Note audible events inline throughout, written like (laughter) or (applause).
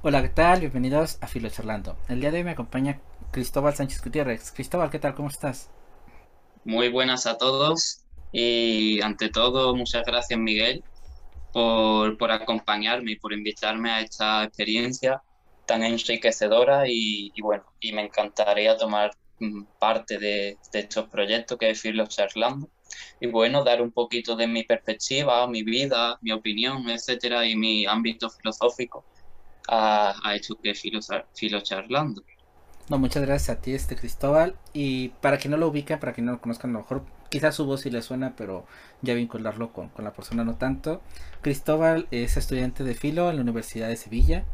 Hola, ¿qué tal? Bienvenidos a Filo Charlando. El día de hoy me acompaña Cristóbal Sánchez Gutiérrez. Cristóbal, ¿qué tal? ¿Cómo estás? Muy buenas a todos y ante todo muchas gracias Miguel por, por acompañarme y por invitarme a esta experiencia tan enriquecedora y, bueno, y me encantaría tomar mm, parte de, estos proyectos que es Filo Charlando y bueno, dar un poquito de mi perspectiva, mi vida, mi opinión, etcétera, y mi ámbito filosófico a, a esto que es Filo, Charlando. No, muchas gracias a ti, este Cristóbal. Y para quien no lo ubica, para quien no lo conozcan, a lo mejor quizás su voz sí le suena, pero ya vincularlo con, con la persona no tanto. Cristóbal es estudiante de Filo en la Universidad de Sevilla.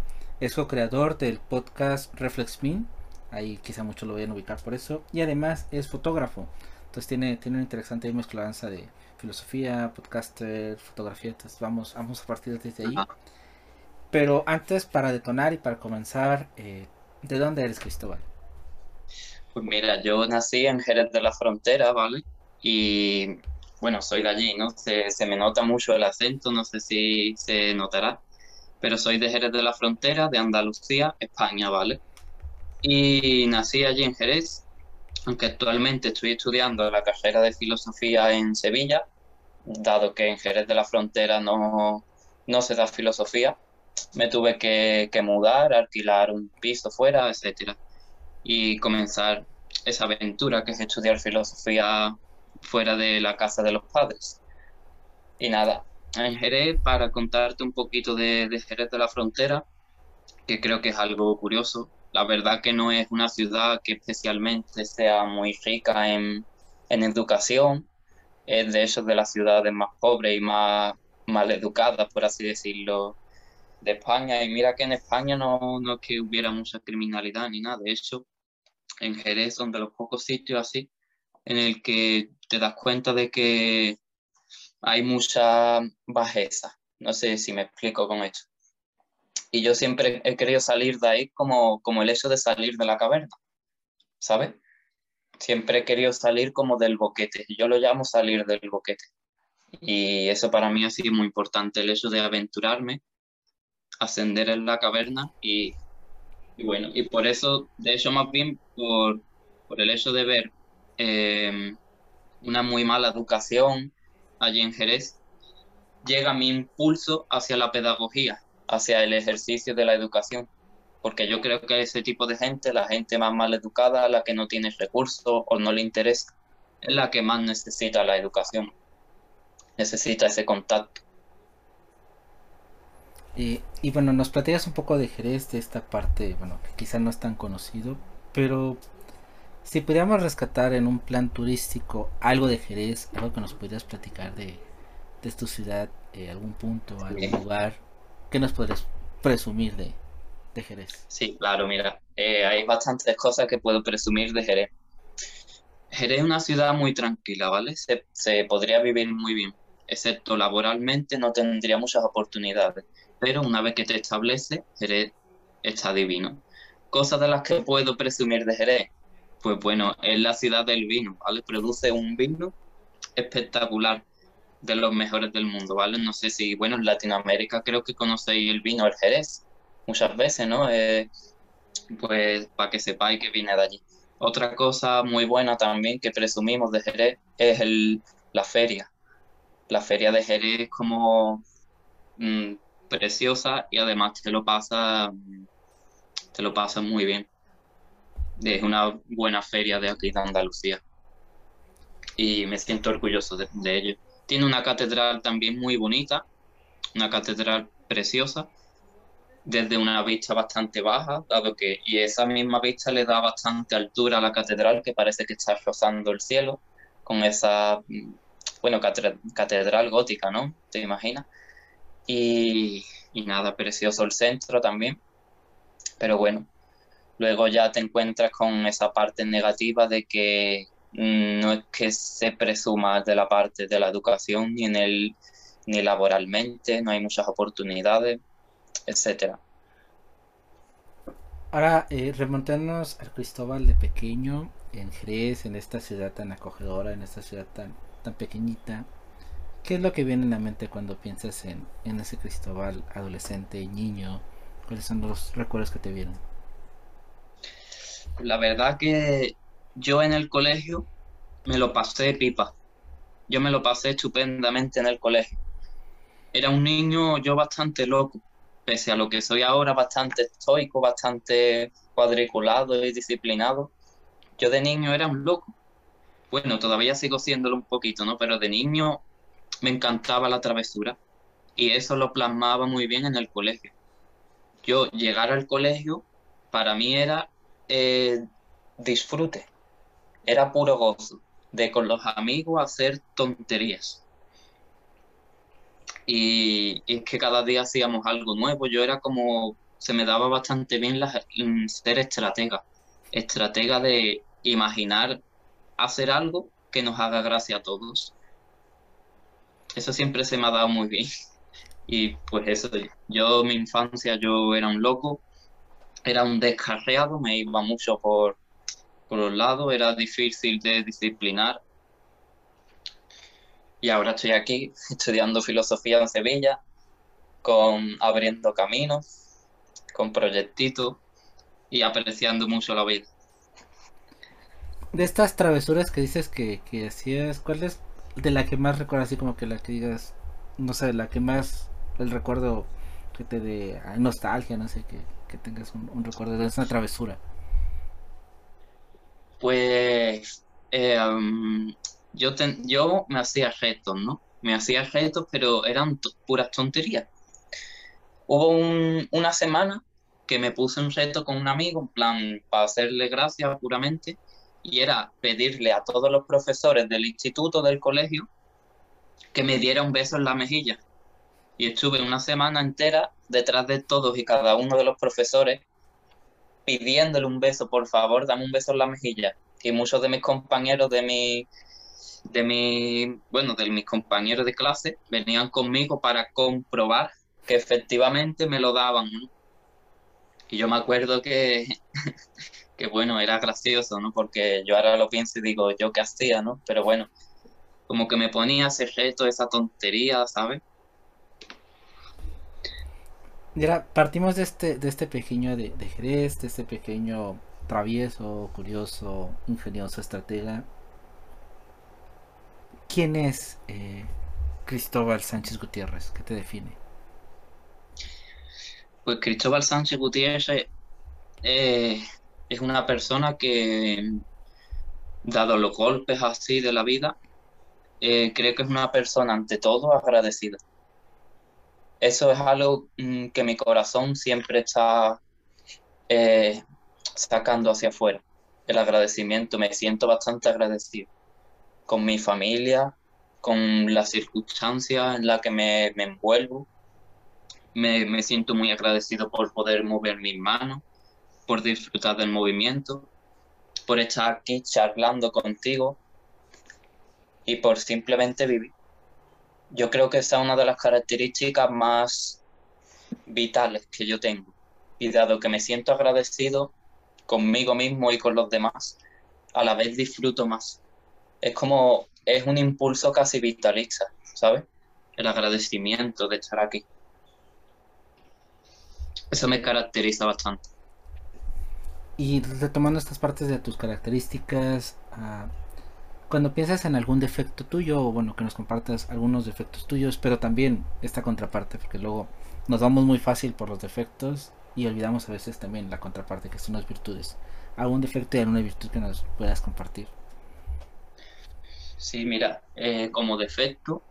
Es co-creador del podcast Reflex Min. Ahí quizá muchos lo vayan a ubicar por eso. Y además es fotógrafo. Entonces tiene, tiene una interesante mezclanza de filosofía, podcaster, fotografía. Entonces vamos, vamos a partir desde ahí. Pero antes, para detonar y para comenzar, eh, ¿De dónde eres, Cristóbal? Pues mira, yo nací en Jerez de la Frontera, ¿vale? Y bueno, soy de allí, ¿no? Se, me nota mucho el acento, no sé si se notará, pero soy de Jerez de la Frontera, de Andalucía, España, ¿vale? Y nací allí en Jerez, aunque actualmente estoy estudiando la carrera de filosofía en Sevilla, dado que en Jerez de la Frontera no, no se da filosofía, me tuve que, mudar, alquilar un piso fuera, etcétera, y comenzar esa aventura que es estudiar filosofía fuera de la casa de los padres. Y nada, en Jerez, para contarte un poquito de, Jerez de la Frontera, que creo que es algo curioso, la verdad que no es una ciudad que especialmente sea muy rica en, en educación, es de hecho de las ciudades más pobres y más mal educadas, por así decirlo, de España. Y mira que en España no, no es que hubiera mucha criminalidad ni nada. De hecho, en Jerez son de los pocos sitios así en el que te das cuenta de que hay mucha bajeza. No sé si me explico con esto. Y yo siempre he querido salir de ahí como, como el hecho de salir de la caverna, ¿sabes? Siempre he querido salir como del boquete. Yo lo llamo salir del boquete. Y eso para mí ha sido muy importante, el hecho de aventurarme ascender en la caverna y, bueno, y por eso, de hecho más bien por, por el hecho de ver em, una muy mala educación allí en Jerez, llega mi impulso hacia la pedagogía, hacia el ejercicio de la educación, porque yo creo que ese tipo de gente, la gente más mal educada, la que no tiene recursos o no le interesa, es la que más necesita la educación, necesita ese contacto. Eh, y bueno, nos platicas un poco de Jerez, de esta parte, bueno, que quizá no es tan conocido, pero si pudiéramos rescatar en un plan turístico algo de Jerez, algo que nos pudieras platicar de, de tu ciudad, eh, algún punto, algún lugar, ¿qué nos podrías presumir de, de Jerez? Sí, claro, mira, eh, hay bastantes cosas que puedo presumir de Jerez. Jerez es una ciudad muy tranquila, ¿vale? Se, se podría vivir muy bien, excepto laboralmente no tendría muchas oportunidades pero una vez que te establece, Jerez está divino. Cosas de las que puedo presumir de Jerez, pues bueno, es la ciudad del vino, ¿vale? Produce un vino espectacular, de los mejores del mundo, ¿vale? No sé si, bueno, en Latinoamérica creo que conocéis el vino, el Jerez, muchas veces, ¿no? Eh, pues para que sepáis que viene de allí. Otra cosa muy buena también que presumimos de Jerez es el, la feria. La feria de Jerez es como mm, preciosa y además te lo pasa, te lo pasa muy bien. Es una buena feria de aquí de Andalucía y me siento orgulloso de, ello. Tiene una catedral también muy bonita, una catedral preciosa, desde una vista bastante baja, dado que, y esa misma vista le da bastante altura a la catedral, que parece que está rozando el cielo, con esa, bueno, catedral gótica, ¿no? ¿Te imaginas? Y, nada, precioso el centro también. Pero bueno, luego ya te encuentras con esa parte negativa de que mm, no es que se presuma de la parte de la educación ni en el ni laboralmente, no hay muchas oportunidades, etcétera. Ahora, eh, remontándonos al Cristóbal de pequeño, en Jerez, en esta ciudad tan acogedora, en esta ciudad tan, tan pequeñita, ¿Qué es lo que viene en la mente cuando piensas en, ese Cristóbal adolescente, niño, ¿Cuáles son los recuerdos que te vienen? La verdad que yo en el colegio me lo pasé pipa. Yo me lo pasé estupendamente en el colegio. Era un niño yo bastante loco, pese a lo que soy ahora bastante estoico, bastante cuadriculado y disciplinado. Yo de niño era un loco. Bueno, todavía sigo siéndolo un poquito, ¿no? Pero de niño me encantaba la travesura y eso lo plasmaba muy bien en el colegio. Yo llegar al colegio para mí era eh, disfrute, era puro gozo de con los amigos hacer tonterías. Y, es que cada día hacíamos algo nuevo. Yo era como, se me daba bastante bien ser estratega. Estratega de imaginar hacer algo que nos haga gracia a todos. Eso siempre se me ha dado muy bien. (laughs) Y pues eso, yo mi infancia yo era un loco, era un descarreado, me iba mucho por, por los lados, era difícil de disciplinar. Y ahora estoy aquí (laughs) estudiando filosofía en Sevilla, con abriendo caminos, con proyectitos y apreciando mucho la vida. De estas travesuras que dices que, que hacías, ¿cuál es de la que más recuerdas así como que la que digas, no sé, la que más el recuerdo que te dé nostalgia, no sé, que, tengas un, recuerdo de esa travesura? Pues eh, yo, yo me hacía retos, ¿no? Me hacía retos, pero eran puras tonterías. Hubo una semana que me puse un reto con un amigo, en plan, para hacerle gracias puramente, y era pedirle a todos los profesores del instituto, del colegio, que me diera un beso en la mejilla y estuve una semana entera detrás de todos y cada uno de los profesores pidiéndole un beso, por favor, dame un beso en la mejilla. Y muchos de mis compañeros de mi, de mi, bueno, de mis compañeros de clase venían conmigo para comprobar que efectivamente me lo daban. Y yo me acuerdo que, que, bueno, era gracioso, ¿no? Porque yo ahora lo pienso y digo, ¿yo qué hacía, no? Pero bueno, como que me ponía ese reto, esa tontería, ¿sabes? Mira, partimos de este, de este pequeño de, Jerez, de este pequeño travieso, curioso, ingenioso estratega. ¿Quién es eh, Cristóbal Sánchez Gutiérrez? ¿Qué te define? Pues Cristóbal Sánchez Gutiérrez eh, es una persona que, dado los golpes así de la vida, eh, creo que es una persona ante todo agradecida eso es algo mm, que mi corazón siempre está eh, sacando hacia afuera. El agradecimiento, me siento bastante agradecido con mi familia, con las circunstancias en las que me, envuelvo. Me, me, siento muy agradecido por poder mover mis manos, por disfrutar del movimiento, por estar aquí charlando contigo y por simplemente vivir yo creo que esa es una de las características más vitales que yo tengo. Y dado que me siento agradecido conmigo mismo y con los demás, a la vez disfruto más. Es como, es un impulso casi vitalista, ¿sabes? El agradecimiento de estar aquí. Eso me caracteriza bastante. Y retomando estas partes de tus características, uh cuando piensas en algún defecto tuyo, bueno, que nos compartas algunos defectos tuyos, pero también esta contraparte, porque luego nos vamos muy fácil por los defectos y olvidamos a veces también la contraparte, que son las virtudes. ¿Algún defecto y alguna virtud que nos puedas compartir? Sí, mira, eh, como defecto,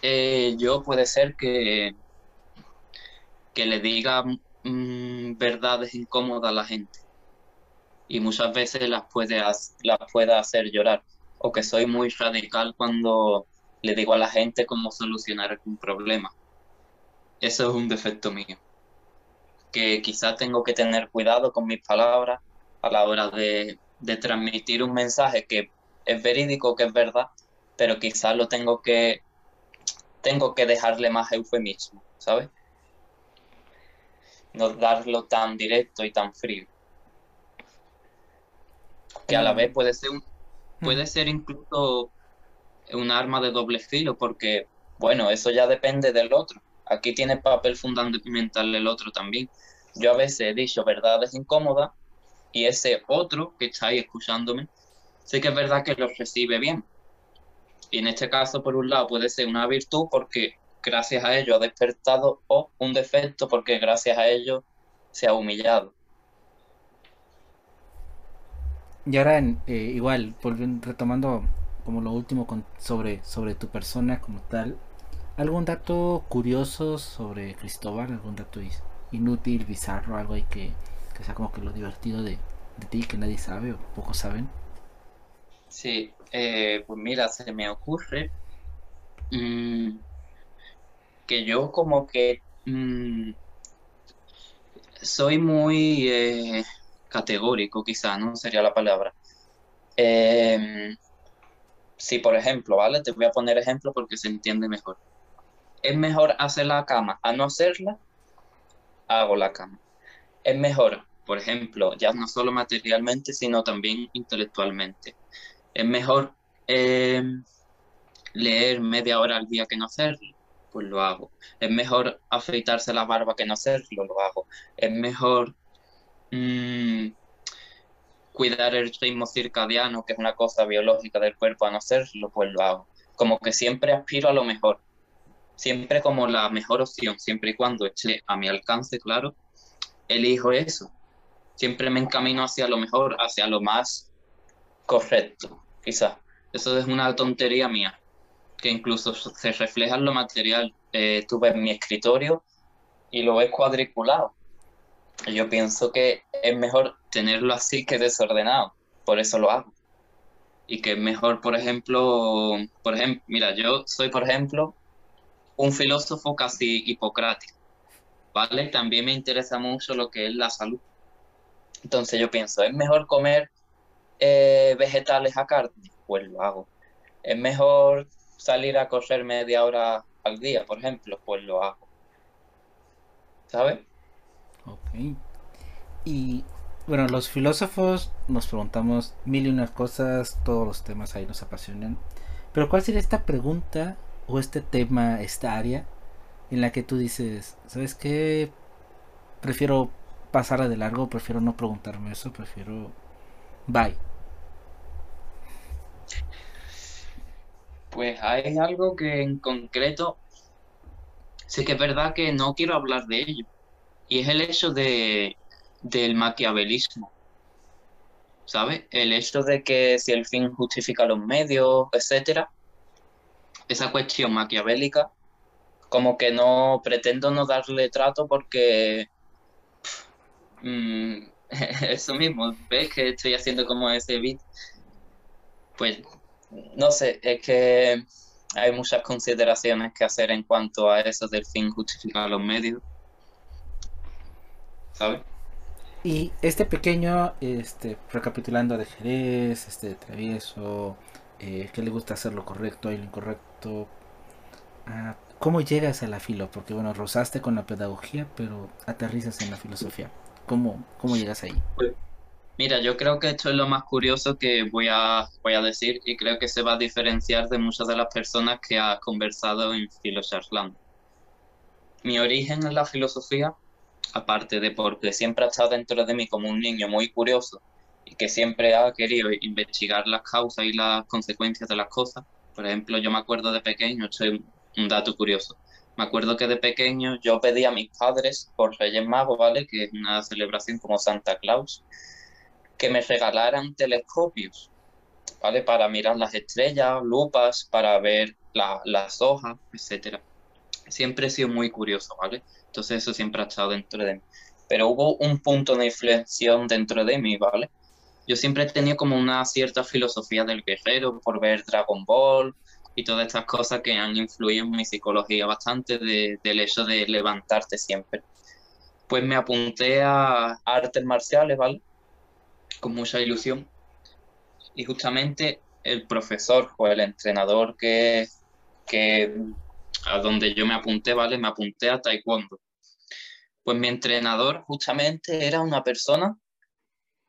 eh, yo puede ser que, que le diga mm, verdades incómodas a la gente y muchas veces las puede, las puede hacer llorar. O que soy muy radical cuando le digo a la gente cómo solucionar algún problema. Eso es un defecto mío. Que quizá tengo que tener cuidado con mis palabras a la hora de, de transmitir un mensaje que es verídico, que es verdad, pero quizás lo tengo que tengo que dejarle más eufemismo, ¿sabes? No darlo tan directo y tan frío que a la vez puede ser un, puede ser incluso un arma de doble filo porque bueno eso ya depende del otro Aquí tiene papel fundamental el otro también. Yo a veces he dicho verdades incómodas y ese otro que está ahí escuchándome, sé que es verdad que lo recibe bien. Y en este caso, por un lado, puede ser una virtud porque gracias a ello ha despertado o un defecto porque gracias a ello se ha humillado. Y ahora, eh, igual, retomando como lo último con, sobre, sobre tu persona como tal, ¿algún dato curioso sobre Cristóbal? ¿Algún dato inútil, bizarro, algo ahí que, que sea como que lo divertido de, de ti que nadie sabe o pocos saben? Sí, eh, pues mira, se me ocurre mmm, que yo como que mmm, soy muy eh, categórico, quizá, ¿no? Sería la palabra. Eh, si, por ejemplo, ¿vale? Te voy a poner ejemplo porque se entiende mejor. Es mejor hacer la cama a no hacerla, hago la cama. Es mejor, por ejemplo, ya no solo materialmente, sino también intelectualmente. Es mejor eh, leer media hora al día que no hacerlo, pues lo hago. Es mejor afeitarse la barba que no hacerlo, lo hago. Es mejor mmm, cuidar el ritmo circadiano, que es una cosa biológica del cuerpo, a no hacerlo, pues lo hago. Como que siempre aspiro a lo mejor, siempre como la mejor opción, siempre y cuando esté a mi alcance, claro, elijo eso. Siempre me encamino hacia lo mejor, hacia lo más correcto, quizás. Eso es una tontería mía, que incluso se refleja en lo material. Eh, tú ves mi escritorio y lo ves cuadriculado yo pienso que es mejor tenerlo así que desordenado, por eso lo hago. Y que es mejor, por ejemplo, por ejemplo, mira, yo soy, por ejemplo, un filósofo casi hipocrático, ¿vale? También me interesa mucho lo que es la salud. Entonces yo pienso, ¿es mejor comer eh, vegetales a carne? Pues lo hago. ¿Es mejor salir a correr media hora al día, por ejemplo? Pues lo hago. ¿Sabes? Ok. Y bueno, los filósofos nos preguntamos mil y unas cosas, todos los temas ahí nos apasionan. Pero ¿cuál sería esta pregunta o este tema, esta área en la que tú dices, ¿sabes qué? Prefiero pasar de largo, prefiero no preguntarme eso, prefiero... Bye. Pues hay algo que en concreto sé que es verdad que no quiero hablar de ello y es el hecho de, del maquiavelismo. ¿Sabes? El hecho de que si el fin justifica los medios, etcétera, esa cuestión maquiavélica, como que no pretendo no darle trato porque mm, (laughs) eso mismo, ves que estoy haciendo como ese beat. Pues no sé, es que hay muchas consideraciones que hacer en cuanto a eso del fin justifica los medios. Y este pequeño, este, recapitulando de Jerez, este travieso, eh, que le gusta hacer lo correcto y lo incorrecto. Ah, ¿Cómo llegas a la filo? Porque bueno, rozaste con la pedagogía, pero aterrizas en la filosofía. ¿Cómo, cómo llegas ahí? Mira, yo creo que esto es lo más curioso que voy a, voy a decir y creo que se va a diferenciar de muchas de las personas que ha conversado en Filocharland. Mi origen en la filosofía aparte de porque siempre ha estado dentro de mí como un niño muy curioso y que siempre ha querido investigar las causas y las consecuencias de las cosas. Por ejemplo, yo me acuerdo de pequeño, esto es un dato curioso, me acuerdo que de pequeño yo pedí a mis padres por Reyes Magos, ¿vale? Que es una celebración como Santa Claus, que me regalaran telescopios, ¿vale? Para mirar las estrellas, lupas, para ver las hojas, etcétera. Siempre he sido muy curioso, ¿vale? Entonces eso siempre ha estado dentro de mí. Pero hubo un punto de inflexión dentro de mí, ¿vale? Yo siempre he tenido como una cierta filosofía del guerrero por ver Dragon Ball y todas estas cosas que han influido en mi psicología bastante del hecho de levantarte siempre. Pues me apunté a artes marciales, ¿vale? Con mucha ilusión. Y justamente el profesor o el entrenador que, que a donde yo me apunté, ¿vale? Me apunté a taekwondo. Pues mi entrenador justamente era una persona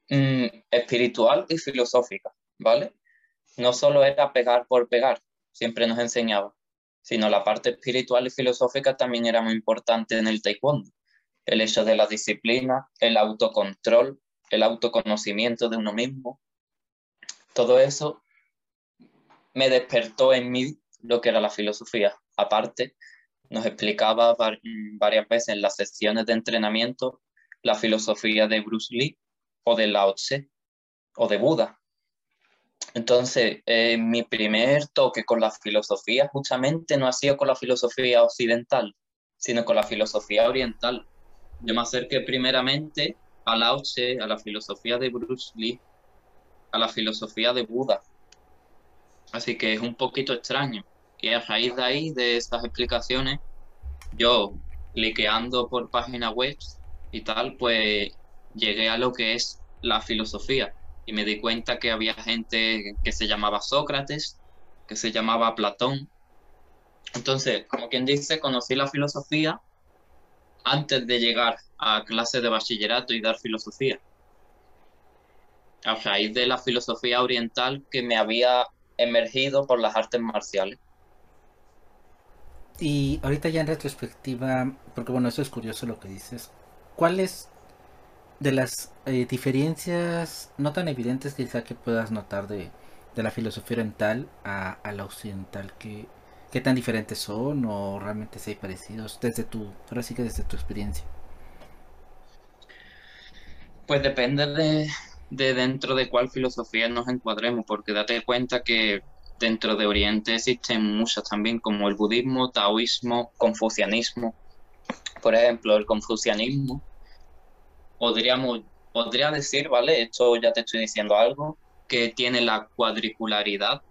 mm, espiritual y filosófica, ¿vale? No solo era pegar por pegar, siempre nos enseñaba, sino la parte espiritual y filosófica también era muy importante en el taekwondo. El hecho de la disciplina, el autocontrol, el autoconocimiento de uno mismo, todo eso me despertó en mí lo que era la filosofía. Aparte, nos explicaba varias veces en las sesiones de entrenamiento la filosofía de Bruce Lee o de Lao Tse o de Buda. Entonces, eh, mi primer toque con la filosofía justamente no ha sido con la filosofía occidental, sino con la filosofía oriental. Yo me acerqué primeramente a Lao a la filosofía de Bruce Lee, a la filosofía de Buda. Así que es un poquito extraño. Y a raíz de ahí, de estas explicaciones, yo, cliqueando por páginas web y tal, pues llegué a lo que es la filosofía y me di cuenta que había gente que se llamaba Sócrates, que se llamaba Platón. Entonces, como quien dice, conocí la filosofía antes de llegar a clases de bachillerato y dar filosofía. A raíz de la filosofía oriental que me había emergido por las artes marciales. Y ahorita ya en retrospectiva, porque bueno, eso es curioso lo que dices, ¿cuáles de las eh, diferencias no tan evidentes quizá que puedas notar de, la filosofía oriental a, la occidental, ¿qué, ¿qué, tan diferentes son o realmente si hay parecidos desde tu, ahora sí que desde tu experiencia? Pues depende de, de dentro de cuál filosofía nos encuadremos, porque date cuenta que dentro de Oriente existen muchas también, como el budismo, taoísmo, confucianismo. Por ejemplo, el confucianismo podríamos, podría decir, ¿vale? Esto ya te estoy diciendo algo, que tiene la cuadricularidad,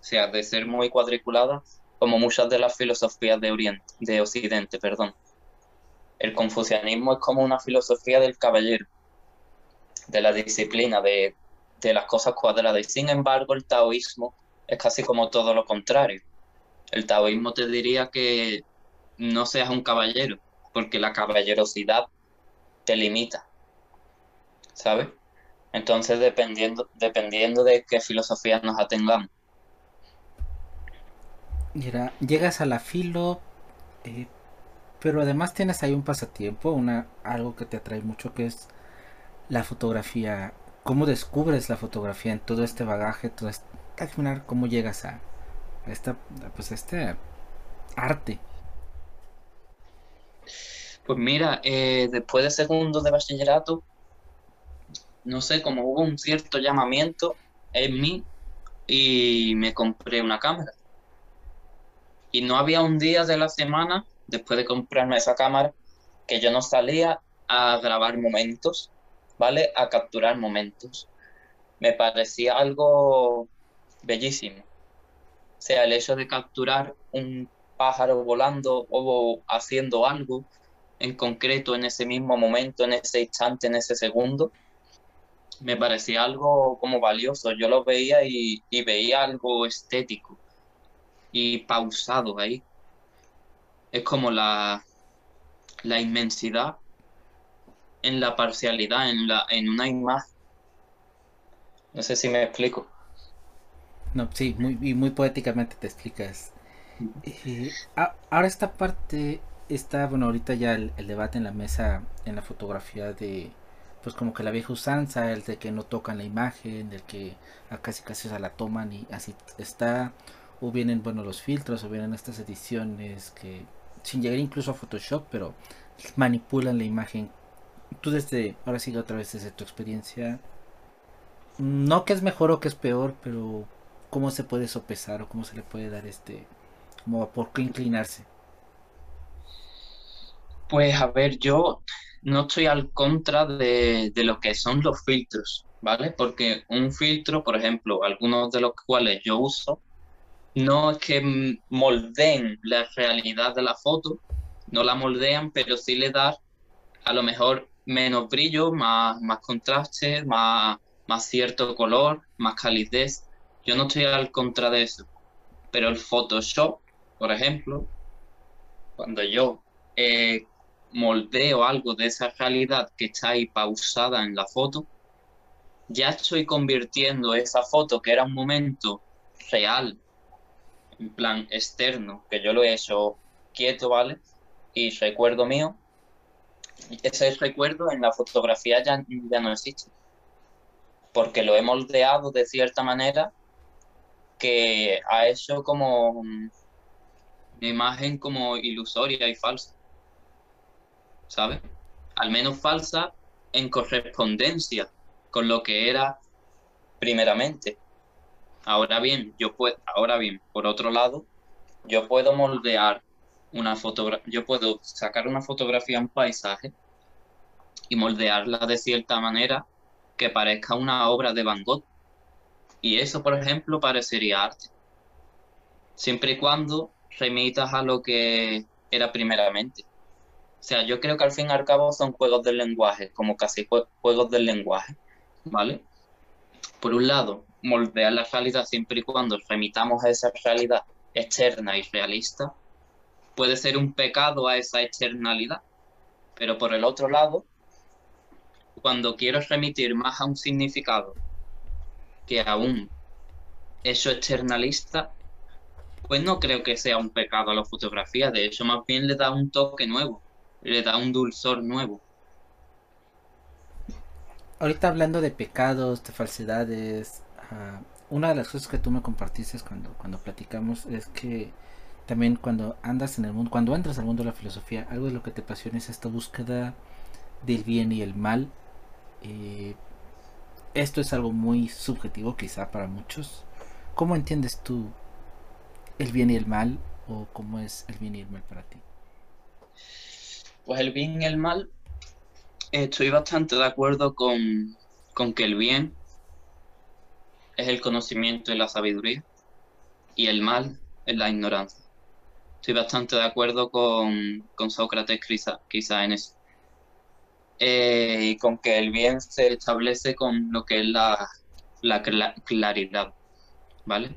o sea, de ser muy cuadriculada, como muchas de las filosofías de Oriente, de Occidente, perdón. El confucianismo es como una filosofía del caballero, de la disciplina, de, de las cosas cuadradas. Y sin embargo, el taoísmo es casi como todo lo contrario. El taoísmo te diría que no seas un caballero, porque la caballerosidad te limita. ¿sabes? Entonces, dependiendo, dependiendo de qué filosofía nos atengamos. Llegas a la filo, eh, pero además tienes ahí un pasatiempo, una, algo que te atrae mucho, que es la fotografía. ¿Cómo descubres la fotografía en todo este bagaje, todo este, cómo llegas a, esta, pues este arte? Pues mira, eh, después de segundo de bachillerato, no sé, como hubo un cierto llamamiento en mí y me compré una cámara. Y no había un día de la semana, después de comprarme esa cámara, que yo no salía a grabar momentos, ¿vale? A capturar momentos. Me parecía algo bellísimo. O sea, el hecho de capturar un pájaro volando o haciendo algo en concreto en ese mismo momento, en ese instante, en ese segundo, me parecía algo como valioso. Yo lo veía y, veía algo estético y pausado ahí. Es como la, la inmensidad en la parcialidad, en, la, en una imagen. No sé si me explico. No, sí, muy, y muy poéticamente te explicas. Eh, ahora esta parte está, bueno, ahorita ya el, debate en la mesa, en la fotografía de, pues como que la vieja usanza, el de que no tocan la imagen, del que casi casi se la toman y así está, o vienen bueno los filtros, o vienen estas ediciones que sin llegar incluso a Photoshop, pero manipulan la imagen. Tú desde, ahora sigue otra vez desde tu experiencia, no que es mejor o que es peor, pero cómo se puede sopesar o cómo se le puede dar este, como por qué inclinarse. Pues a ver, yo no estoy al contra de, lo que son los filtros, ¿vale? Porque un filtro, por ejemplo, algunos de los cuales yo uso, no es que moldeen la realidad de la foto, no la moldean, pero sí le da a lo mejor menos brillo, más, más contraste, más, más cierto color, más calidez. Yo no estoy al contra de eso. Pero el Photoshop, por ejemplo, cuando yo eh, moldeo algo de esa realidad que está ahí pausada en la foto, ya estoy convirtiendo esa foto que era un momento real, en plan externo, que yo lo he hecho quieto, ¿vale? Y recuerdo mío, ese recuerdo en la fotografía ya, ya no existe, porque lo he moldeado de cierta manera que ha hecho como una imagen como ilusoria y falsa, ¿sabes? Al menos falsa en correspondencia con lo que era primeramente. Ahora bien, yo puedo, ahora bien, por otro lado, yo puedo moldear una fotografía, yo puedo sacar una fotografía en paisaje y moldearla de cierta manera que parezca una obra de Van Gogh. Y eso, por ejemplo, parecería arte. Siempre y cuando remitas a lo que era primeramente. O sea, yo creo que al fin y al cabo son juegos del lenguaje, como casi juegos del lenguaje, ¿vale? Por un lado, moldear la realidad siempre y cuando remitamos a esa realidad externa y realista, puede ser un pecado a esa externalidad. Pero por el otro lado, cuando quiero remitir más a un significado que a un eso externalista, pues no creo que sea un pecado a la fotografía. De hecho, más bien le da un toque nuevo, le da un dulzor nuevo. Ahorita hablando de pecados, de falsedades, una de las cosas que tú me compartiste cuando, cuando platicamos es que también cuando andas en el mundo, cuando entras al mundo de la filosofía, algo de lo que te apasiona es esta búsqueda del bien y el mal. Eh, esto es algo muy subjetivo quizá para muchos. ¿Cómo entiendes tú el bien y el mal o cómo es el bien y el mal para ti? Pues el bien y el mal, estoy bastante de acuerdo con, con que el bien es el conocimiento y la sabiduría y el mal es la ignorancia. Estoy bastante de acuerdo con, Sócrates quizá, en eso. Eh, y con que el bien se establece con lo que es la, la claridad, ¿vale?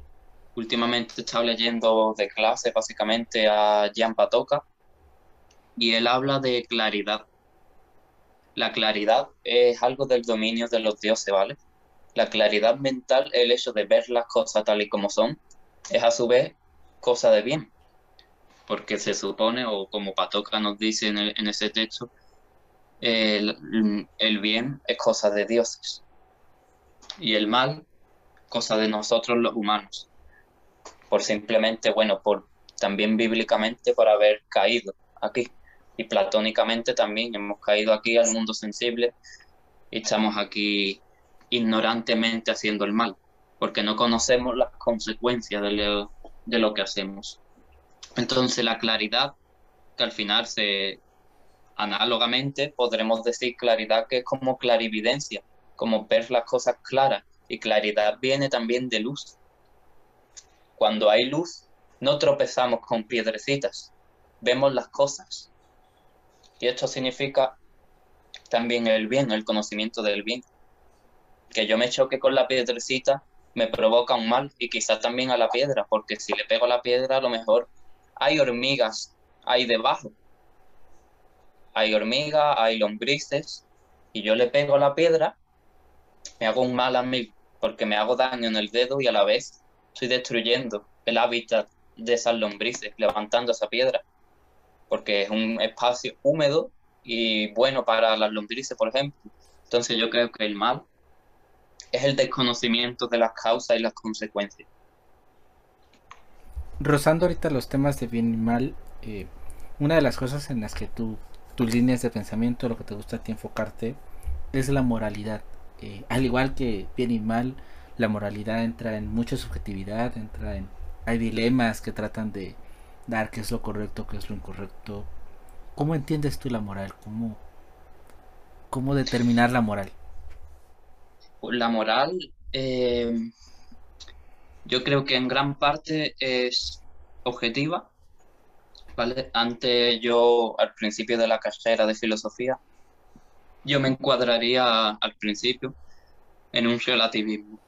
Últimamente he estado leyendo de clase básicamente a Jan Patoka y él habla de claridad. La claridad es algo del dominio de los dioses, ¿vale? La claridad mental, el hecho de ver las cosas tal y como son, es a su vez cosa de bien. Porque se supone, o como Patoka nos dice en, en ese texto, el, el, bien es cosa de dioses. Y el mal, cosa de nosotros los humanos. Por simplemente, bueno, por también bíblicamente por haber caído aquí. Y platónicamente también hemos caído aquí al mundo sensible y estamos aquí ignorantemente haciendo el mal, porque no conocemos las consecuencias de lo, que hacemos. Entonces la claridad, que al final se, análogamente podremos decir claridad que es como clarividencia, como ver las cosas claras, y claridad viene también de luz. Cuando hay luz, no tropezamos con piedrecitas, vemos las cosas. Y esto significa también el bien, el conocimiento del bien que yo me choque con la piedrecita me provoca un mal y quizás también a la piedra, porque si le pego a la piedra a lo mejor hay hormigas ahí debajo. Hay hormigas, hay lombrices y yo le pego a la piedra, me hago un mal a mí porque me hago daño en el dedo y a la vez estoy destruyendo el hábitat de esas lombrices, levantando esa piedra, porque es un espacio húmedo y bueno para las lombrices, por ejemplo. Entonces yo creo que el mal es el desconocimiento de las causas y las consecuencias. Rozando ahorita los temas de bien y mal, eh, una de las cosas en las que tú, tus líneas de pensamiento, lo que te gusta a ti enfocarte, es la moralidad. Eh, al igual que bien y mal, la moralidad entra en mucha subjetividad, entra en... Hay dilemas que tratan de dar qué es lo correcto, qué es lo incorrecto. ¿Cómo entiendes tú la moral? ¿Cómo, cómo determinar la moral? La moral, eh, yo creo que en gran parte es objetiva. ¿vale? Antes yo, al principio de la carrera de filosofía, yo me encuadraría al principio en un relativismo,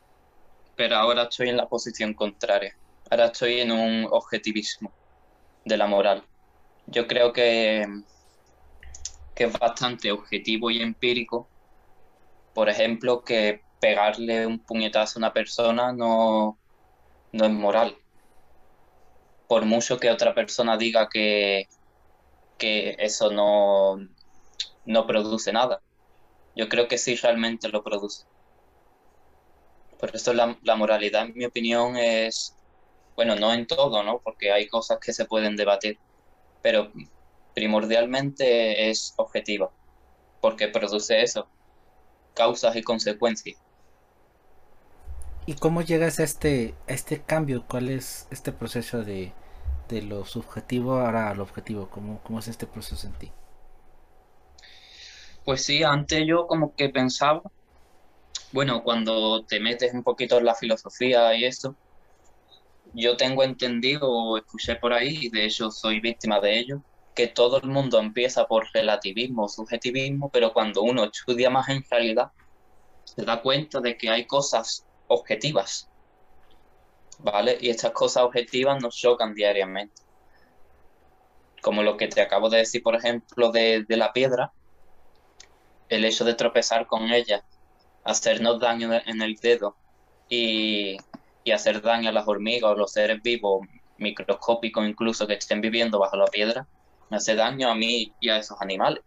pero ahora estoy en la posición contraria. Ahora estoy en un objetivismo de la moral. Yo creo que, que es bastante objetivo y empírico por ejemplo, que pegarle un puñetazo a una persona no, no es moral. por mucho que otra persona diga que, que eso no, no produce nada. Yo creo que sí realmente lo produce. Por eso la, la moralidad, en mi opinión, es, bueno, no en todo, ¿no? Porque hay cosas que se pueden debatir, pero primordialmente es objetiva, porque produce eso, causas y consecuencias. ¿Y cómo llegas a este, a este cambio? ¿Cuál es este proceso de, de lo subjetivo ahora al objetivo? ¿Cómo, ¿Cómo es este proceso en ti? Pues sí, antes yo como que pensaba, bueno, cuando te metes un poquito en la filosofía y eso, yo tengo entendido o escuché por ahí, y de hecho soy víctima de ello, que todo el mundo empieza por relativismo o subjetivismo, pero cuando uno estudia más en realidad, se da cuenta de que hay cosas objetivas, ¿vale? Y estas cosas objetivas nos chocan diariamente. Como lo que te acabo de decir, por ejemplo, de, de la piedra, el hecho de tropezar con ella, hacernos daño en el dedo y, y hacer daño a las hormigas o los seres vivos, microscópicos incluso, que estén viviendo bajo la piedra, me hace daño a mí y a esos animales.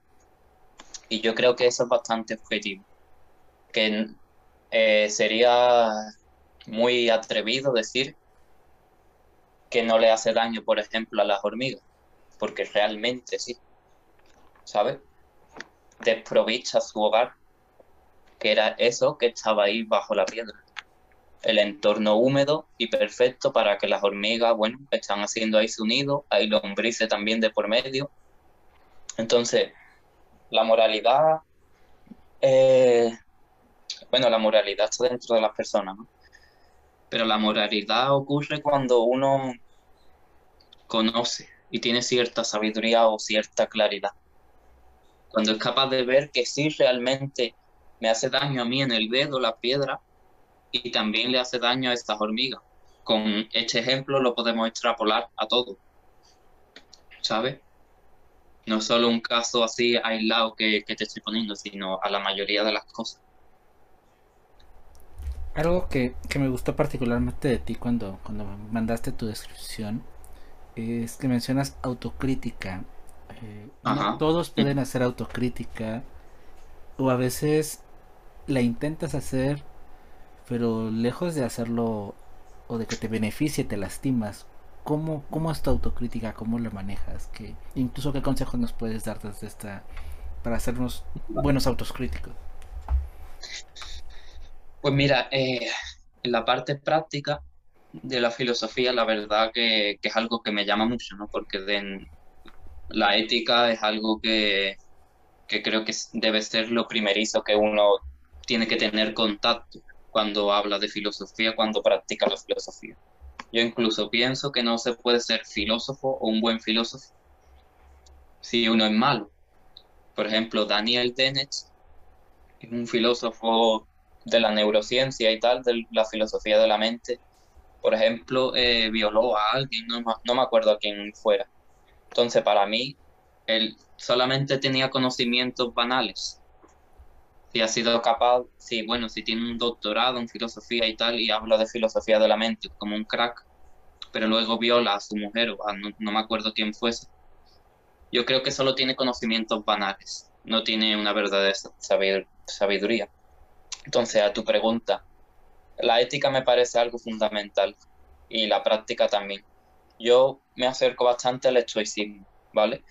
Y yo creo que eso es bastante objetivo. Que eh, sería muy atrevido decir que no le hace daño, por ejemplo, a las hormigas, porque realmente sí, ¿sabes? Desprovista su hogar, que era eso que estaba ahí bajo la piedra. El entorno húmedo y perfecto para que las hormigas, bueno, están haciendo ahí su nido, hay lombrices también de por medio. Entonces, la moralidad eh, bueno, la moralidad está dentro de las personas, ¿no? Pero la moralidad ocurre cuando uno conoce y tiene cierta sabiduría o cierta claridad. Cuando es capaz de ver que sí realmente me hace daño a mí en el dedo la piedra y también le hace daño a estas hormigas. Con este ejemplo lo podemos extrapolar a todo. ¿Sabes? No solo un caso así aislado que, que te estoy poniendo, sino a la mayoría de las cosas. Algo que, me gustó particularmente de ti cuando, cuando mandaste tu descripción es que mencionas autocrítica. Eh, todos pueden hacer autocrítica o a veces la intentas hacer, pero lejos de hacerlo o de que te beneficie, te lastimas. ¿Cómo, cómo es tu autocrítica? ¿Cómo la manejas? ¿Qué, incluso qué consejos nos puedes dar desde esta para hacernos buenos autocríticos? Pues mira, eh, en la parte práctica de la filosofía, la verdad que, es algo que me llama mucho, ¿no? Porque la ética es algo que, que creo que debe ser lo primerizo que uno tiene que tener contacto cuando habla de filosofía, cuando practica la filosofía. Yo incluso pienso que no se puede ser filósofo o un buen filósofo si uno es malo. Por ejemplo, Daniel Dennett es un filósofo de la neurociencia y tal, de la filosofía de la mente. Por ejemplo, eh, violó a alguien, no, no me acuerdo a quién fuera. Entonces, para mí, él solamente tenía conocimientos banales. Si ha sido capaz, si, bueno, si tiene un doctorado en filosofía y tal, y habla de filosofía de la mente como un crack, pero luego viola a su mujer, o no, no me acuerdo quién fuese. Yo creo que solo tiene conocimientos banales, no tiene una verdadera sabiduría. Entonces, a tu pregunta, la ética me parece algo fundamental y la práctica también. Yo me acerco bastante al estoicismo, ¿vale?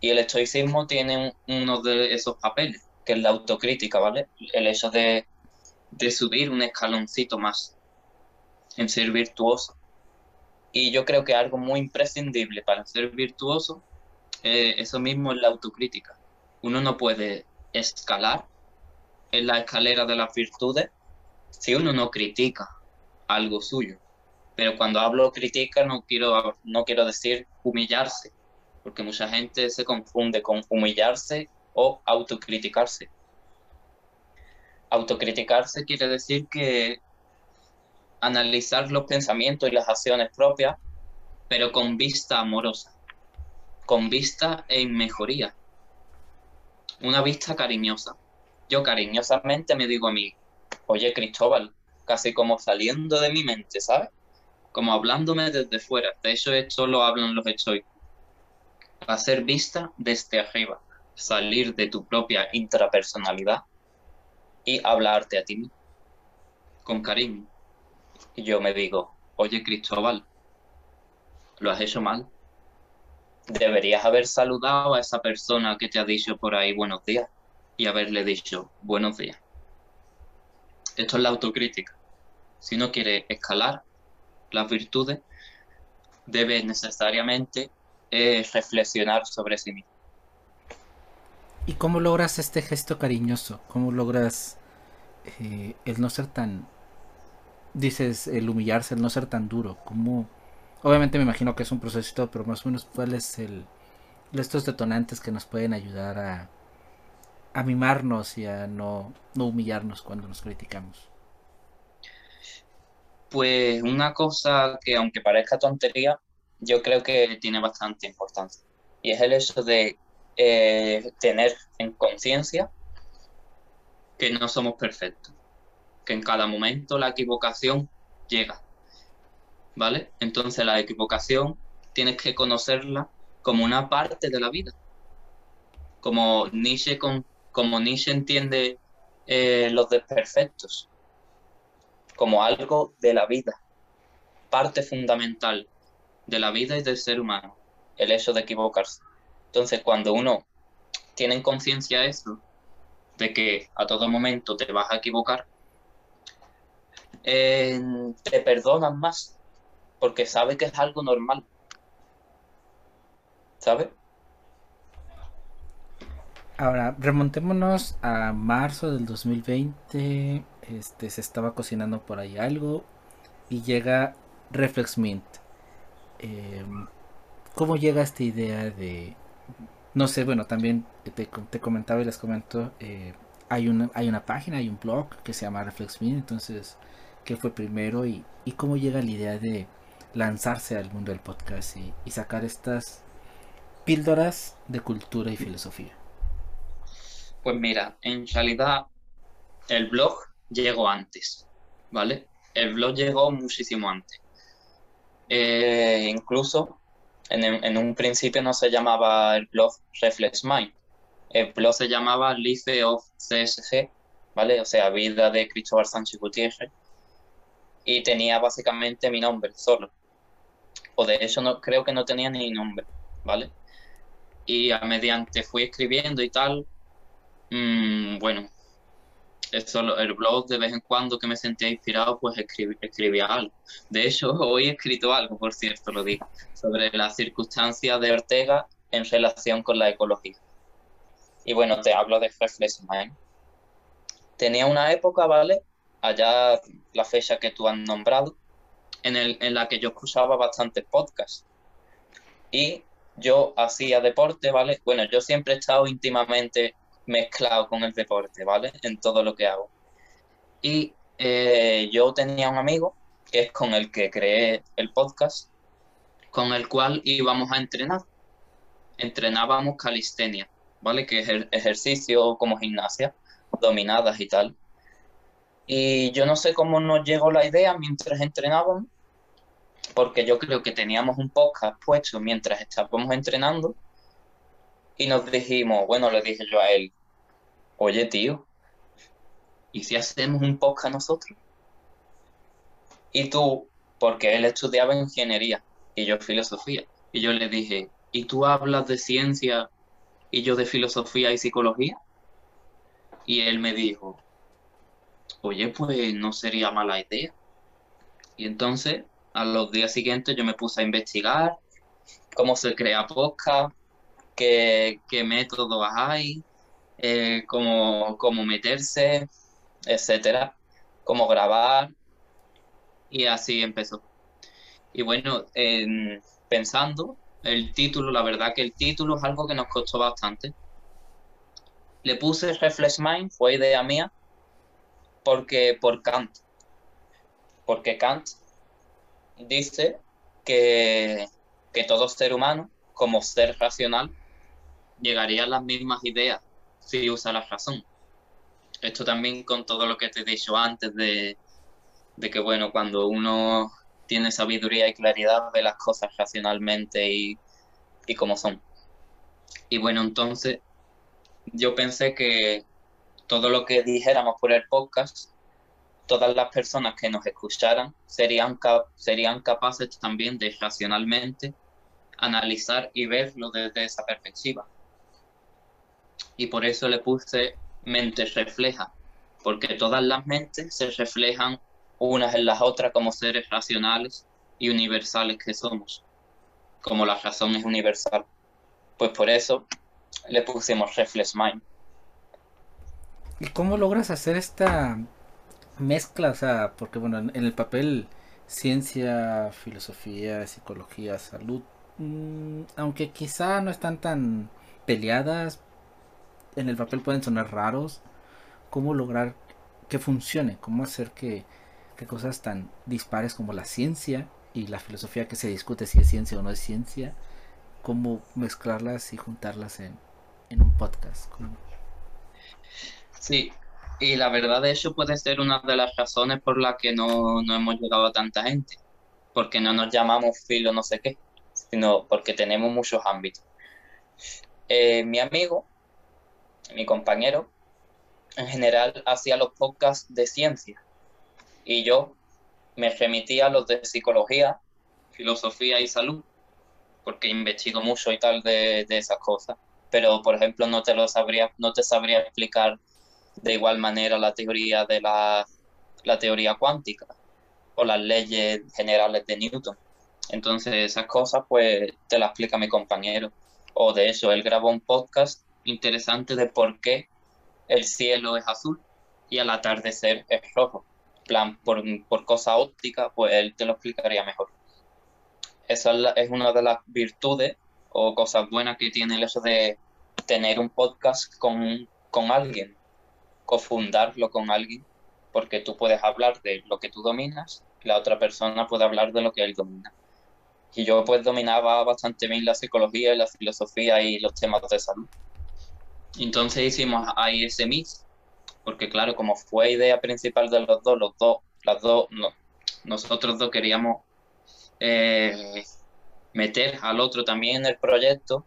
Y el estoicismo tiene uno de esos papeles, que es la autocrítica, ¿vale? El hecho de, subir un escaloncito más en ser virtuoso. Y yo creo que algo muy imprescindible para ser virtuoso, eh, eso mismo es la autocrítica. Uno no puede escalar en la escalera de las virtudes si uno no critica algo suyo. Pero cuando hablo critica no quiero, no quiero decir humillarse, porque mucha gente se confunde con humillarse o autocriticarse. Autocriticarse quiere decir que analizar los pensamientos y las acciones propias, pero con vista amorosa, con vista en mejoría, una vista cariñosa yo cariñosamente me digo a mí, oye Cristóbal, casi como saliendo de mi mente, ¿sabes? como hablándome desde fuera. De hecho, esto lo hablan los estoicos. Hacer vista desde arriba, salir de tu propia intrapersonalidad y hablarte a ti mismo, con cariño. Y yo me digo, oye Cristóbal, lo has hecho mal. Deberías haber saludado a esa persona que te ha dicho por ahí buenos días y haberle dicho buenos días. Esto es la autocrítica. Si uno quiere escalar las virtudes, debe necesariamente eh, reflexionar sobre sí mismo. ¿Y cómo logras este gesto cariñoso? ¿Cómo logras eh, el no ser tan, dices, el humillarse, el no ser tan duro? ¿Cómo, Obviamente me imagino que es un proceso, pero más o menos cuál es el estos detonantes que nos pueden ayudar a, a mimarnos y a no, no humillarnos cuando nos criticamos. Pues una cosa que aunque parezca tontería, yo creo que tiene bastante importancia. Y es el hecho de eh, tener en conciencia que no somos perfectos, que en cada momento la equivocación llega ¿vale? Entonces la equivocación tienes que conocerla como una parte de la vida. Como Nietzsche, con, como Nietzsche entiende eh, los desperfectos, como algo de la vida, parte fundamental de la vida y del ser humano, el hecho de equivocarse. Entonces, cuando uno tiene en conciencia eso, de que a todo momento te vas a equivocar, eh, te perdonan más porque sabe que es algo normal. ¿Sabe? Ahora, remontémonos a marzo del 2020. Este, se estaba cocinando por ahí algo. Y llega Reflex Mint. Em, ¿Cómo llega esta idea de.? No sé, bueno, también te, comentaba y les comento. Eh, hay, una, hay una página, hay un blog que se llama Reflex Mint. Entonces, ¿qué fue primero? Y, y cómo llega la idea de lanzarse al mundo del podcast y, sacar estas píldoras de cultura y filosofía? Pues mira, en realidad el blog llegó antes, ¿vale? El blog llegó muchísimo antes. Eh, incluso en, un principio no se llamaba el blog Reflex Mind. El blog se llamaba Life of CSG, ¿vale? O sea, vida de Cristóbal Sánchez Gutiérrez. Y tenía básicamente mi nombre solo o de hecho no, creo que no tenía ni nombre, ¿vale? Y a mediante fui escribiendo y tal, mmm, bueno, eso, el blog de vez en cuando que me sentía inspirado, pues escribía algo. De hecho, (laughs) hoy he escrito algo, por cierto, lo digo, sobre las circunstancias de Ortega en relación con la ecología. Y bueno, te hablo de Reflexion Tenía una época, ¿vale? Allá la fecha que tú has nombrado, en, el, en la que yo escuchaba bastantes podcasts. Y yo hacía deporte, ¿vale? Bueno, yo siempre he estado íntimamente mezclado con el deporte, ¿vale? En todo lo que hago. Y eh, yo tenía un amigo, que es con el que creé el podcast, con el cual íbamos a entrenar. Entrenábamos calistenia, ¿vale? Que es el ejercicio como gimnasia, dominadas y tal. Y yo no sé cómo nos llegó la idea mientras entrenábamos, porque yo creo que teníamos un podcast puesto mientras estábamos entrenando y nos dijimos, bueno, le dije yo a él, oye tío, ¿y si hacemos un podcast nosotros? Y tú, porque él estudiaba ingeniería y yo filosofía, y yo le dije, ¿y tú hablas de ciencia y yo de filosofía y psicología? Y él me dijo, oye, pues no sería mala idea. Y entonces, a los días siguientes yo me puse a investigar cómo se crea podcast, qué, métodos hay, eh, cómo, meterse, etcétera, cómo grabar. Y así empezó. Y bueno, pensando, el título, la verdad que el título es algo que nos costó bastante. Le puse Reflex Mind, fue idea mía, porque por Kant. Porque Kant dice que, que todo ser humano, como ser racional, llegaría a las mismas ideas si usa la razón. Esto también con todo lo que te he dicho antes de, de que, bueno, cuando uno tiene sabiduría y claridad, ve las cosas racionalmente y, y como son. Y bueno, entonces yo pensé que todo lo que dijéramos por el podcast, todas las personas que nos escucharan serían, serían capaces también de racionalmente analizar y verlo desde esa perspectiva. Y por eso le puse mente refleja, porque todas las mentes se reflejan unas en las otras como seres racionales y universales que somos, como la razón es universal. Pues por eso le pusimos Reflex Mind. ¿Y cómo logras hacer esta mezcla? O sea, porque bueno, en el papel ciencia, filosofía, psicología, salud, mm, aunque quizá no están tan peleadas, en el papel pueden sonar raros. ¿Cómo lograr que funcione? ¿Cómo hacer que, que cosas tan dispares como la ciencia y la filosofía que se discute si es ciencia o no es ciencia, cómo mezclarlas y juntarlas en, en un podcast? Sí, y la verdad de eso puede ser una de las razones por las que no, no hemos llegado a tanta gente, porque no nos llamamos filo no sé qué, sino porque tenemos muchos ámbitos. Eh, mi amigo, mi compañero, en general hacía los podcasts de ciencia y yo me remitía a los de psicología, filosofía y salud, porque investigo mucho y tal de, de esas cosas, pero por ejemplo no te lo sabría, no te sabría explicar de igual manera la teoría de la, la teoría cuántica o las leyes generales de Newton. Entonces esas cosas pues te las explica mi compañero. O de hecho, él grabó un podcast interesante de por qué el cielo es azul y al atardecer es rojo. plan, por, por cosa óptica, pues él te lo explicaría mejor. Esa es una de las virtudes o cosas buenas que tiene el hecho de tener un podcast con, con alguien cofundarlo con alguien, porque tú puedes hablar de lo que tú dominas, la otra persona puede hablar de lo que él domina. Y yo pues dominaba bastante bien la psicología y la filosofía y los temas de salud. Entonces hicimos ahí ese mix, porque claro, como fue idea principal de los dos, los dos, las dos, nosotros dos queríamos eh, meter al otro también en el proyecto,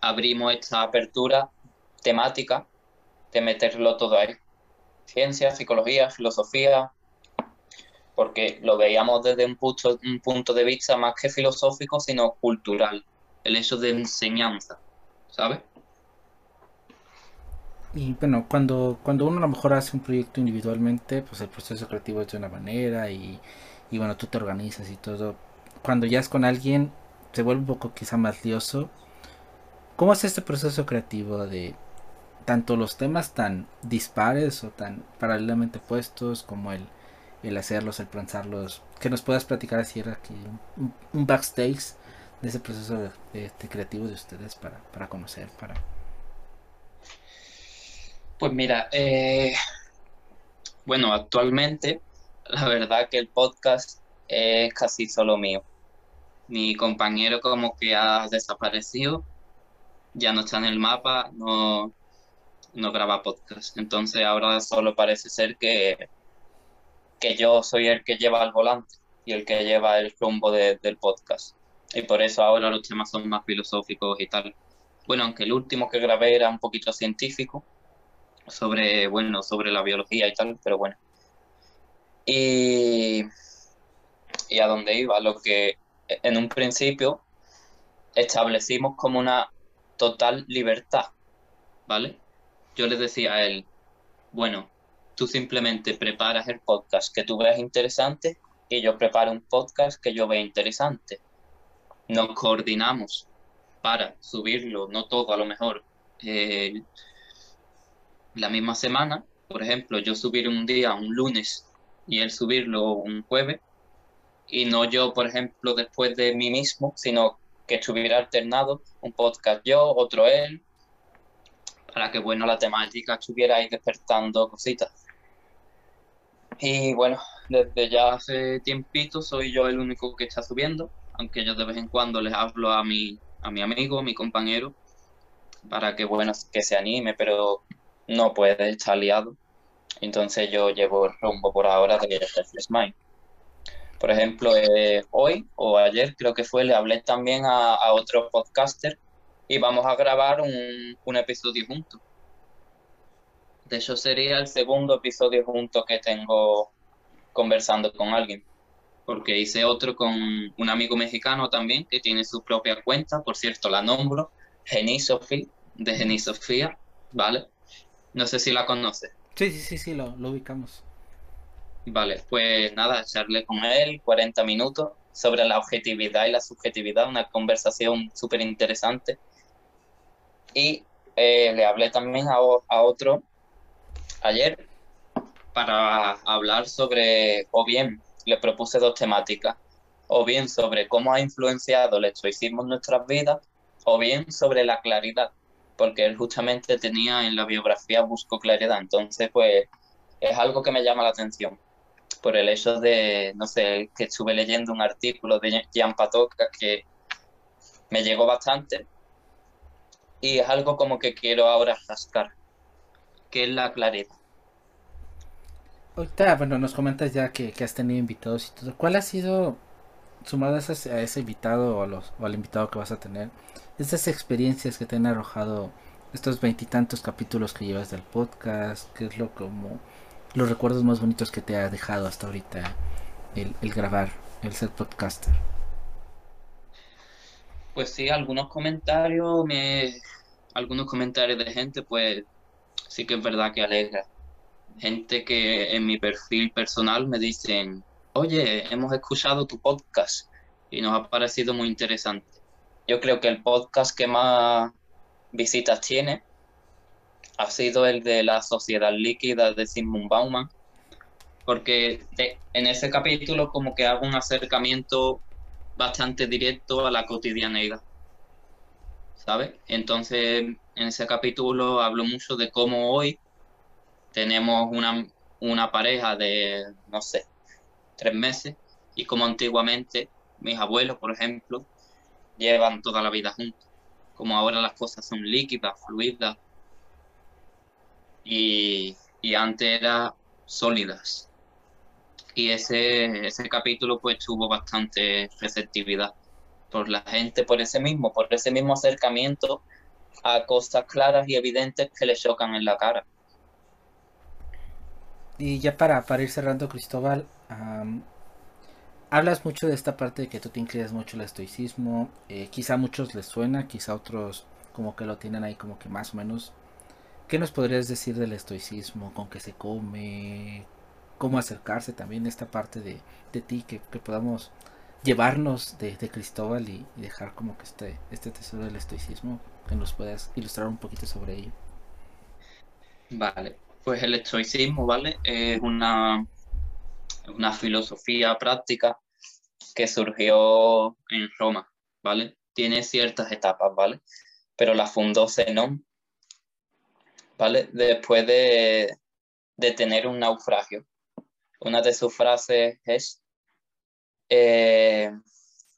abrimos esta apertura temática de meterlo todo ahí. Ciencia, psicología, filosofía, porque lo veíamos desde un punto, un punto de vista más que filosófico, sino cultural, el hecho de enseñanza, ¿sabes? Y bueno, cuando, cuando uno a lo mejor hace un proyecto individualmente, pues el proceso creativo es de una manera y, y bueno, tú te organizas y todo. Cuando ya es con alguien, se vuelve un poco quizá más lioso. ¿Cómo es este proceso creativo de tanto los temas tan dispares o tan paralelamente puestos como el, el hacerlos, el pensarlos, que nos puedas platicar así era aquí un, backstage de ese proceso de, creativo de ustedes para, para conocer, para... Pues mira, eh, bueno, actualmente la verdad que el podcast es casi solo mío. Mi compañero como que ha desaparecido, ya no está en el mapa, no, no graba podcast. Entonces ahora solo parece ser que, que yo soy el que lleva el volante y el que lleva el rumbo del podcast. Y por eso ahora los temas son más filosóficos y tal. Bueno, aunque el último que grabé era un poquito científico, sobre, bueno, sobre la biología y tal, pero bueno. Y, y a dónde iba, lo que en un principio establecimos como una total libertad, ¿vale? yo le decía a él, bueno, tú simplemente preparas el podcast que tú veas interesante y yo preparo un podcast que yo vea interesante. Nos coordinamos para subirlo, no todo a lo mejor, eh, la misma semana. Por ejemplo, yo subir un día, un lunes, y él subirlo un jueves. Y no yo, por ejemplo, después de mí mismo, sino que estuviera alternado, un podcast yo, otro él, para que bueno la temática estuviera ahí despertando cositas. Y bueno, desde ya hace tiempito soy yo el único que está subiendo, aunque yo de vez en cuando les hablo a mi, a mi amigo, a mi compañero, para que bueno, que se anime, pero no puede estar liado. Entonces yo llevo el rumbo por ahora de Reflex Mind. Por ejemplo, eh, hoy o ayer creo que fue, le hablé también a, otro podcaster y vamos a grabar un, un episodio juntos. De hecho, sería el segundo episodio junto que tengo conversando con alguien. Porque hice otro con un amigo mexicano también que tiene su propia cuenta. Por cierto, la nombro. Genisofía, de Genisofía, ¿vale? No sé si la conoce. Sí, sí, sí, sí, lo, lo ubicamos. Vale, pues nada, charlé con él 40 minutos sobre la objetividad y la subjetividad, una conversación súper interesante. Y eh, le hablé también a, a otro ayer para hablar sobre, o bien le propuse dos temáticas, o bien sobre cómo ha influenciado el estoicismo en nuestras vidas, o bien sobre la claridad, porque él justamente tenía en la biografía Busco Claridad, entonces pues es algo que me llama la atención, por el hecho de, no sé, que estuve leyendo un artículo de Jan Patoka que me llegó bastante, y es algo como que quiero ahora rascar, que es la claridad. Ahorita, bueno, nos comentas ya que, que, has tenido invitados y todo. ¿Cuál ha sido, sumado a ese, a ese invitado o, los, o al invitado que vas a tener, esas experiencias que te han arrojado estos veintitantos capítulos que llevas del podcast? ¿Qué es lo como los recuerdos más bonitos que te ha dejado hasta ahorita el, el grabar, el ser podcaster? Pues sí, algunos comentarios, me, algunos comentarios de gente, pues sí que es verdad que alegra gente que en mi perfil personal me dicen, oye, hemos escuchado tu podcast y nos ha parecido muy interesante. Yo creo que el podcast que más visitas tiene ha sido el de la sociedad líquida de Simon Bauman, porque en ese capítulo como que hago un acercamiento bastante directo a la cotidianeidad, ¿sabes? Entonces, en ese capítulo hablo mucho de cómo hoy tenemos una, una pareja de, no sé, tres meses y como antiguamente mis abuelos, por ejemplo, llevan toda la vida juntos. Como ahora las cosas son líquidas, fluidas y, y antes eran sólidas. Y ese, ese capítulo pues tuvo bastante receptividad por la gente, por ese mismo, por ese mismo acercamiento a cosas claras y evidentes que le chocan en la cara. Y ya para, para ir cerrando, Cristóbal, hablas mucho de esta parte de que tú te inclinas mucho al estoicismo. Eh, quizá a muchos les suena, quizá a otros como que lo tienen ahí como que más o menos. ¿Qué nos podrías decir del estoicismo? ¿Con qué se come? ¿Cómo acercarse también a esta parte de, de ti? Que, que, podamos llevarnos de, de Cristóbal y, y, dejar como que este, este tesoro del estoicismo, que nos puedas ilustrar un poquito sobre ello. Vale, pues el estoicismo, ¿vale? Es una, una filosofía práctica que surgió en Roma, ¿vale? Tiene ciertas etapas, ¿vale? Pero la fundó Zenón, ¿vale? Después de, de tener un naufragio. Una de sus frases es, eh,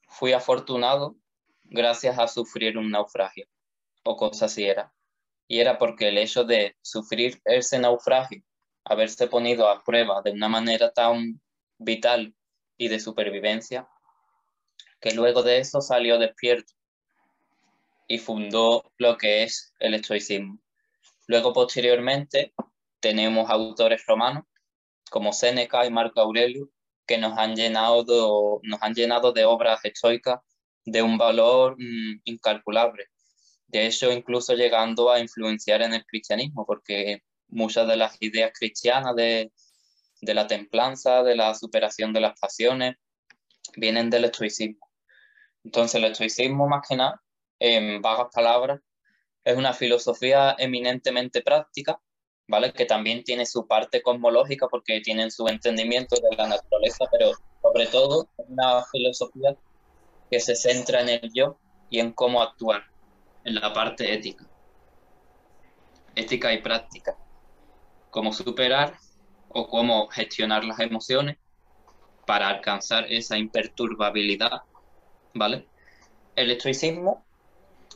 fui afortunado gracias a sufrir un naufragio, o cosa así era y era porque el hecho de sufrir ese naufragio, haberse ponido a prueba de una manera tan vital y de supervivencia, que luego de eso salió despierto y fundó lo que es el estoicismo. Luego, posteriormente, tenemos autores romanos como Séneca y Marco Aurelio que nos han llenado de, nos han llenado de obras estoicas de un valor mmm, incalculable de hecho incluso llegando a influenciar en el cristianismo, porque muchas de las ideas cristianas de, de la templanza, de la superación de las pasiones, vienen del estoicismo. Entonces el estoicismo, más que nada, en vagas palabras, es una filosofía eminentemente práctica, ¿vale? Que también tiene su parte cosmológica porque tienen su entendimiento de la naturaleza, pero sobre todo es una filosofía que se centra en el yo y en cómo actuar en la parte ética. Ética y práctica. Cómo superar o cómo gestionar las emociones para alcanzar esa imperturbabilidad, ¿vale? El estoicismo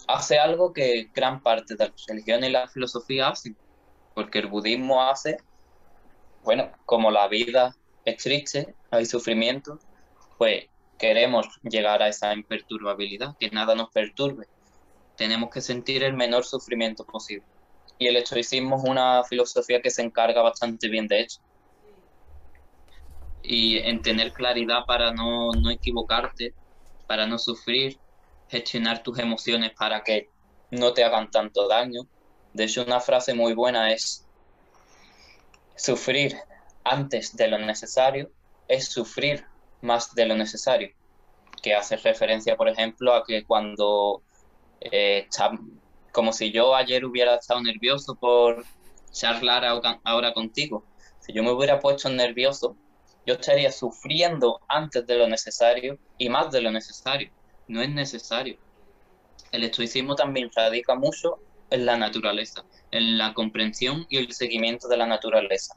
hace algo que gran parte de la religión y la filosofía hacen, porque el budismo hace, bueno, como la vida es triste, hay sufrimiento, pues queremos llegar a esa imperturbabilidad, que nada nos perturbe. Tenemos que sentir el menor sufrimiento posible. Y el estoicismo es una filosofía que se encarga bastante bien de eso. Y en tener claridad para no, no equivocarte, para no sufrir, gestionar tus emociones para que no te hagan tanto daño. De hecho, una frase muy buena es, sufrir antes de lo necesario es sufrir más de lo necesario, que hace referencia, por ejemplo, a que cuando, eh, como si yo ayer hubiera estado nervioso por charlar ahora contigo, si yo me hubiera puesto nervioso, yo estaría sufriendo antes de lo necesario y más de lo necesario. No es necesario. El estoicismo también radica mucho en la naturaleza, en la comprensión y el seguimiento de la naturaleza.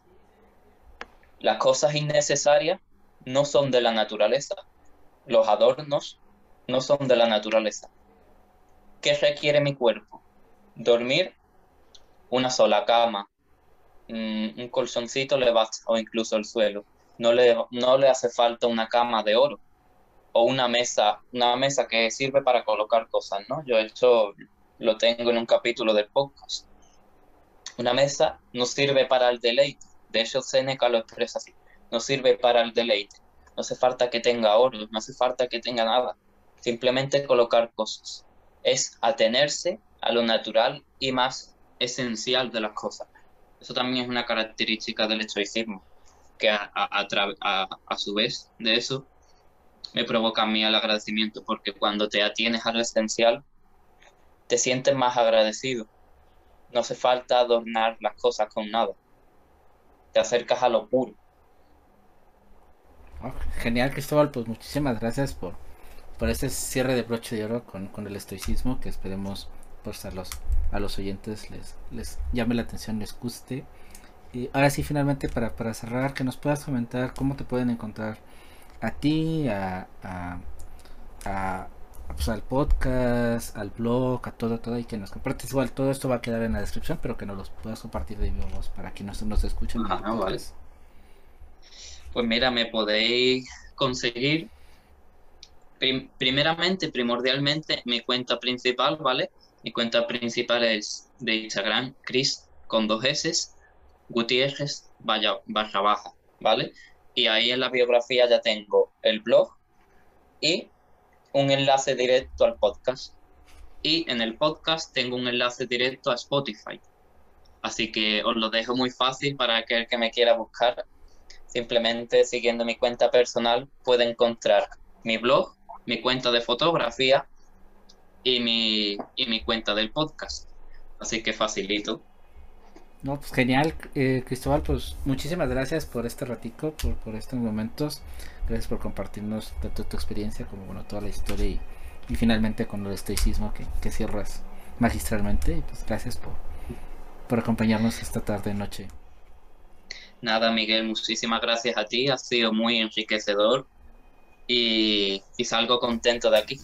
Las cosas innecesarias no son de la naturaleza. Los adornos no son de la naturaleza. ¿Qué requiere mi cuerpo? Dormir una sola cama, mm, un colchoncito le basta, o incluso el suelo. No le, no le hace falta una cama de oro o una mesa, una mesa que sirve para colocar cosas, ¿no? Yo esto lo tengo en un capítulo del podcast. Una mesa no sirve para el deleite. De hecho, Seneca lo expresa así no sirve para el deleite. No hace falta que tenga oro, no hace falta que tenga nada. Simplemente colocar cosas. Es atenerse a lo natural y más esencial de las cosas. Eso también es una característica del estoicismo, que a, a, su vez de eso me provoca a mí el agradecimiento, porque cuando te atienes a lo esencial, te sientes más agradecido. No hace falta adornar las cosas con nada. Te acercas a lo puro Genial, Cristóbal, pues muchísimas gracias por, por ese cierre de broche de oro con, el estoicismo que esperemos pues a los, a los oyentes les, les llame la atención, les guste. Y ahora sí, finalmente, para, para cerrar, que nos puedas comentar cómo te pueden encontrar a ti, a, a, pues, al podcast, al blog, a todo, todo, y que nos compartes. Igual todo esto va a quedar en la descripción, pero que nos los puedas compartir de vivo para que nos, nos escuchen. Pues mira, me podéis conseguir primeramente, primordialmente, mi cuenta principal, ¿vale? Mi cuenta principal es de Instagram, Chris, con dos S, Gutiérrez, vaya, barra baja, ¿vale? Y ahí en la biografía ya tengo el blog y un enlace directo al podcast. Y en el podcast tengo un enlace directo a Spotify. Así que os lo dejo muy fácil para aquel que me quiera buscar Simplemente siguiendo mi cuenta personal puede encontrar mi blog, mi cuenta de fotografía y mi, y mi cuenta del podcast. Así que facilito. No, pues genial, eh, Cristóbal, pues muchísimas gracias por este ratico, por, por estos momentos. Gracias por compartirnos tanto tu experiencia como bueno, toda la historia y, y finalmente con el estoicismo que, que cierras magistralmente. Pues gracias por, por acompañarnos esta tarde noche. Nada, Miguel, muchísimas gracias a ti, ha sido muy enriquecedor y, salgo contento de aquí.